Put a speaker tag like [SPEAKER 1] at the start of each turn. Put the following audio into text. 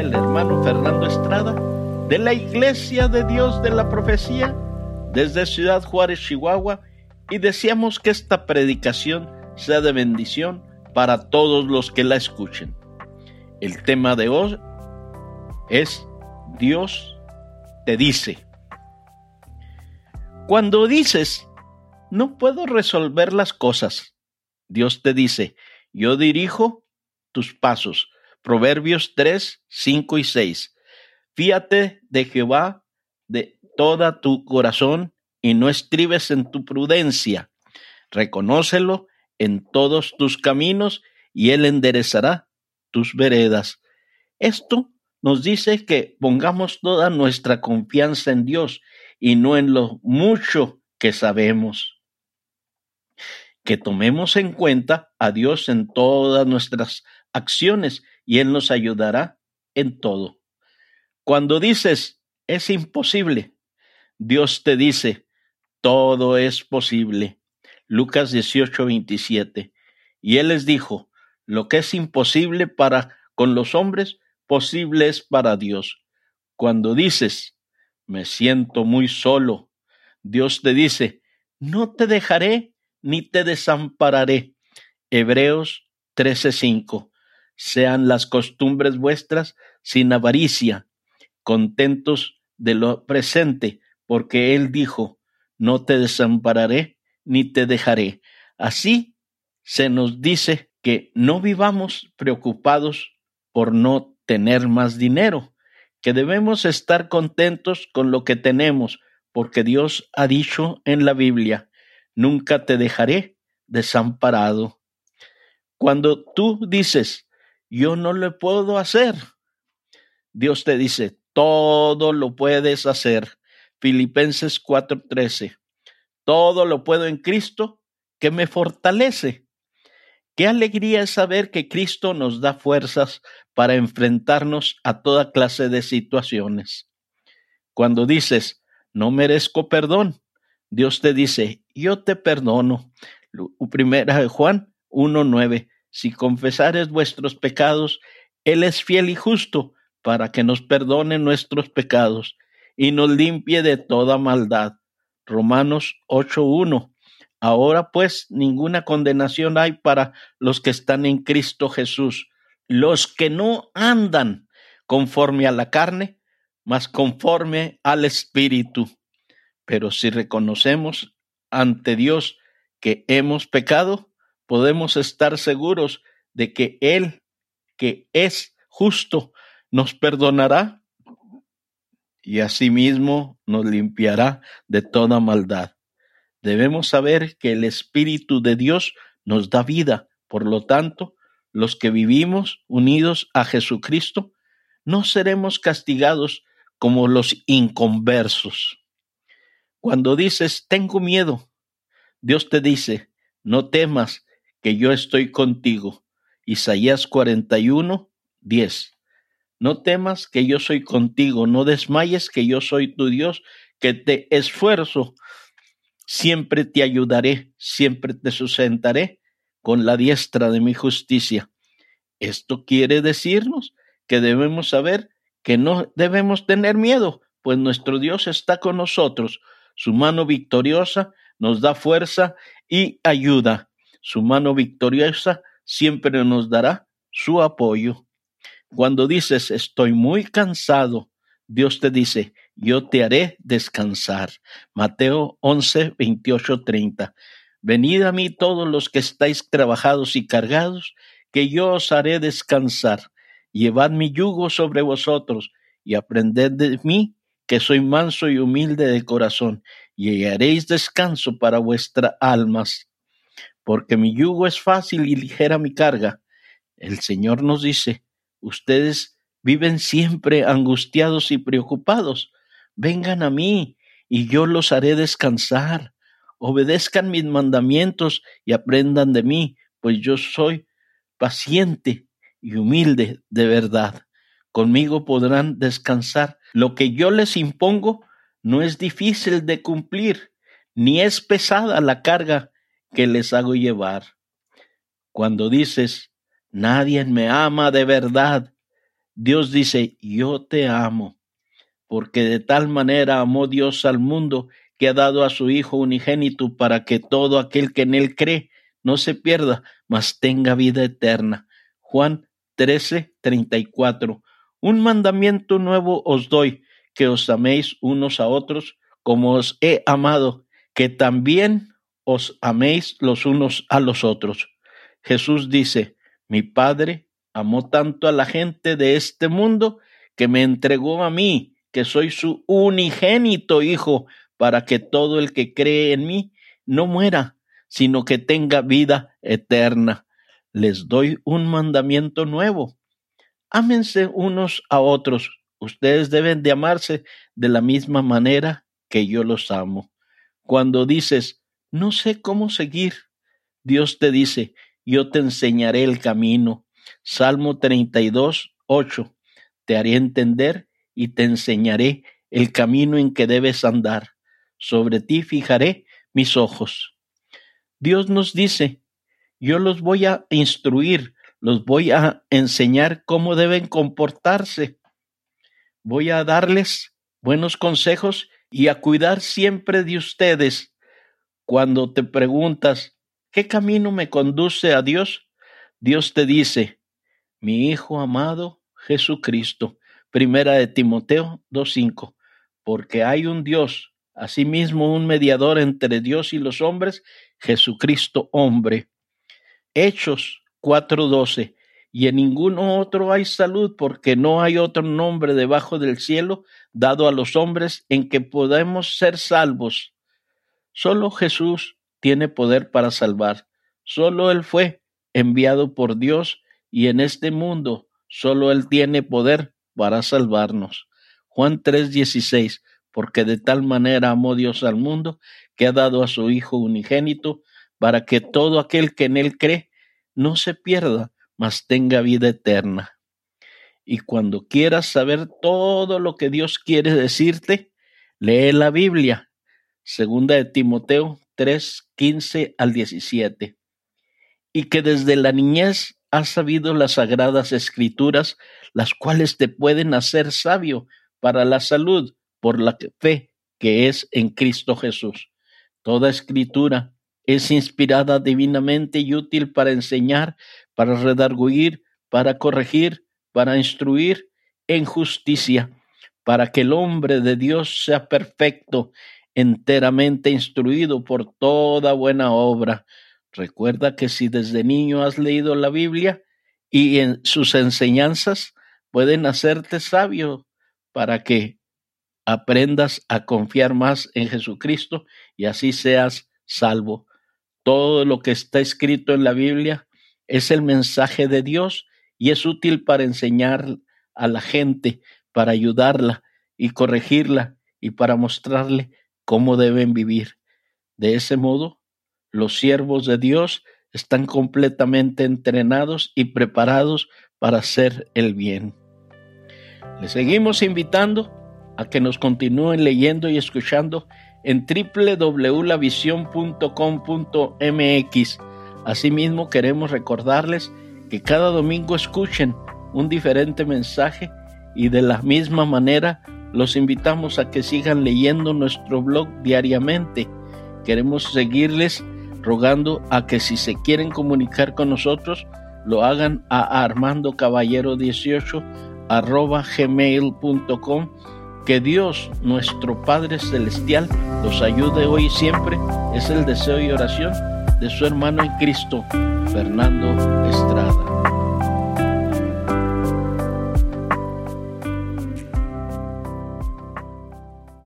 [SPEAKER 1] el hermano Fernando Estrada de la Iglesia de Dios de la Profecía desde Ciudad Juárez, Chihuahua, y deseamos que esta predicación sea de bendición para todos los que la escuchen. El tema de hoy es Dios te dice. Cuando dices, no puedo resolver las cosas, Dios te dice, yo dirijo tus pasos. Proverbios 3, 5 y 6. Fíate de Jehová de toda tu corazón y no estribes en tu prudencia. Reconócelo en todos tus caminos y él enderezará tus veredas. Esto nos dice que pongamos toda nuestra confianza en Dios y no en lo mucho que sabemos. Que tomemos en cuenta a Dios en todas nuestras acciones y Él nos ayudará en todo. Cuando dices, es imposible, Dios te dice, todo es posible. Lucas 18, 27. Y Él les dijo, lo que es imposible para con los hombres, posible es para Dios. Cuando dices, me siento muy solo, Dios te dice, no te dejaré ni te desampararé. Hebreos 13:5. Sean las costumbres vuestras sin avaricia, contentos de lo presente, porque Él dijo, no te desampararé ni te dejaré. Así se nos dice que no vivamos preocupados por no tener más dinero, que debemos estar contentos con lo que tenemos, porque Dios ha dicho en la Biblia, nunca te dejaré desamparado. Cuando tú dices, yo no lo puedo hacer, Dios te dice, todo lo puedes hacer. Filipenses 4:13, todo lo puedo en Cristo que me fortalece. Qué alegría es saber que Cristo nos da fuerzas para enfrentarnos a toda clase de situaciones. Cuando dices, no merezco perdón, Dios te dice, yo te perdono. Primera de Juan 1.9, si confesares vuestros pecados, Él es fiel y justo para que nos perdone nuestros pecados y nos limpie de toda maldad. Romanos 8.1, Ahora pues ninguna condenación hay para los que están en Cristo Jesús, los que no andan conforme a la carne, mas conforme al Espíritu. Pero si reconocemos ante Dios que hemos pecado, podemos estar seguros de que Él, que es justo, nos perdonará y asimismo nos limpiará de toda maldad. Debemos saber que el Espíritu de Dios nos da vida. Por lo tanto, los que vivimos unidos a Jesucristo, no seremos castigados como los inconversos. Cuando dices, tengo miedo, Dios te dice, no temas, que yo estoy contigo. Isaías 41, 10. No temas que yo soy contigo, no desmayes que yo soy tu Dios, que te esfuerzo siempre te ayudaré, siempre te sustentaré con la diestra de mi justicia. Esto quiere decirnos que debemos saber que no debemos tener miedo, pues nuestro Dios está con nosotros. Su mano victoriosa nos da fuerza y ayuda. Su mano victoriosa siempre nos dará su apoyo. Cuando dices estoy muy cansado, Dios te dice yo te haré descansar. Mateo 11, 28, 30. Venid a mí todos los que estáis trabajados y cargados, que yo os haré descansar. Llevad mi yugo sobre vosotros y aprended de mí, que soy manso y humilde de corazón, y haréis descanso para vuestras almas. Porque mi yugo es fácil y ligera mi carga. El Señor nos dice, ustedes viven siempre angustiados y preocupados vengan a mí y yo los haré descansar. Obedezcan mis mandamientos y aprendan de mí, pues yo soy paciente y humilde de verdad. Conmigo podrán descansar. Lo que yo les impongo no es difícil de cumplir, ni es pesada la carga que les hago llevar. Cuando dices, nadie me ama de verdad, Dios dice, yo te amo, porque de tal manera amó Dios al mundo que ha dado a su Hijo unigénito para que todo aquel que en él cree no se pierda, mas tenga vida eterna. Juan 13, 34. Un mandamiento nuevo os doy, que os améis unos a otros como os he amado, que también os améis los unos a los otros. Jesús dice, mi Padre amó tanto a la gente de este mundo que me entregó a mí, que soy su unigénito Hijo, para que todo el que cree en mí no muera, sino que tenga vida eterna. Les doy un mandamiento nuevo. Ámense unos a otros. Ustedes deben de amarse de la misma manera que yo los amo. Cuando dices, no sé cómo seguir, Dios te dice, yo te enseñaré el camino. Salmo 32, 8. Te haré entender y te enseñaré el camino en que debes andar. Sobre ti fijaré mis ojos. Dios nos dice, yo los voy a instruir, los voy a enseñar cómo deben comportarse. Voy a darles buenos consejos y a cuidar siempre de ustedes. Cuando te preguntas, ¿qué camino me conduce a Dios? Dios te dice, mi Hijo amado Jesucristo. Primera de Timoteo 2.5. Porque hay un Dios, asimismo un mediador entre Dios y los hombres, Jesucristo hombre. Hechos 4.12. Y en ningún otro hay salud, porque no hay otro nombre debajo del cielo dado a los hombres en que podemos ser salvos. Solo Jesús tiene poder para salvar. Solo Él fue enviado por Dios y en este mundo solo Él tiene poder para salvarnos. Juan 3:16, porque de tal manera amó Dios al mundo que ha dado a su Hijo unigénito para que todo aquel que en Él cree no se pierda, mas tenga vida eterna. Y cuando quieras saber todo lo que Dios quiere decirte, lee la Biblia. Segunda de Timoteo 3, 15 al 17. Y que desde la niñez has sabido las sagradas escrituras, las cuales te pueden hacer sabio para la salud por la fe que es en Cristo Jesús. Toda escritura es inspirada divinamente y útil para enseñar, para redarguir, para corregir, para instruir en justicia, para que el hombre de Dios sea perfecto, enteramente instruido por toda buena obra. Recuerda que si desde niño has leído la Biblia y en sus enseñanzas pueden hacerte sabio para que aprendas a confiar más en Jesucristo y así seas salvo. Todo lo que está escrito en la Biblia es el mensaje de Dios y es útil para enseñar a la gente, para ayudarla y corregirla y para mostrarle cómo deben vivir. De ese modo, los siervos de Dios están completamente entrenados y preparados para hacer el bien. Les seguimos invitando a que nos continúen leyendo y escuchando en www.lavision.com.mx. Asimismo, queremos recordarles que cada domingo escuchen un diferente mensaje y de la misma manera los invitamos a que sigan leyendo nuestro blog diariamente. Queremos seguirles rogando a que si se quieren comunicar con nosotros, lo hagan a Armando Caballero 18 arroba gmail.com que Dios, nuestro Padre Celestial, los ayude hoy y siempre. Es el deseo y oración de su hermano en Cristo, Fernando Estrada.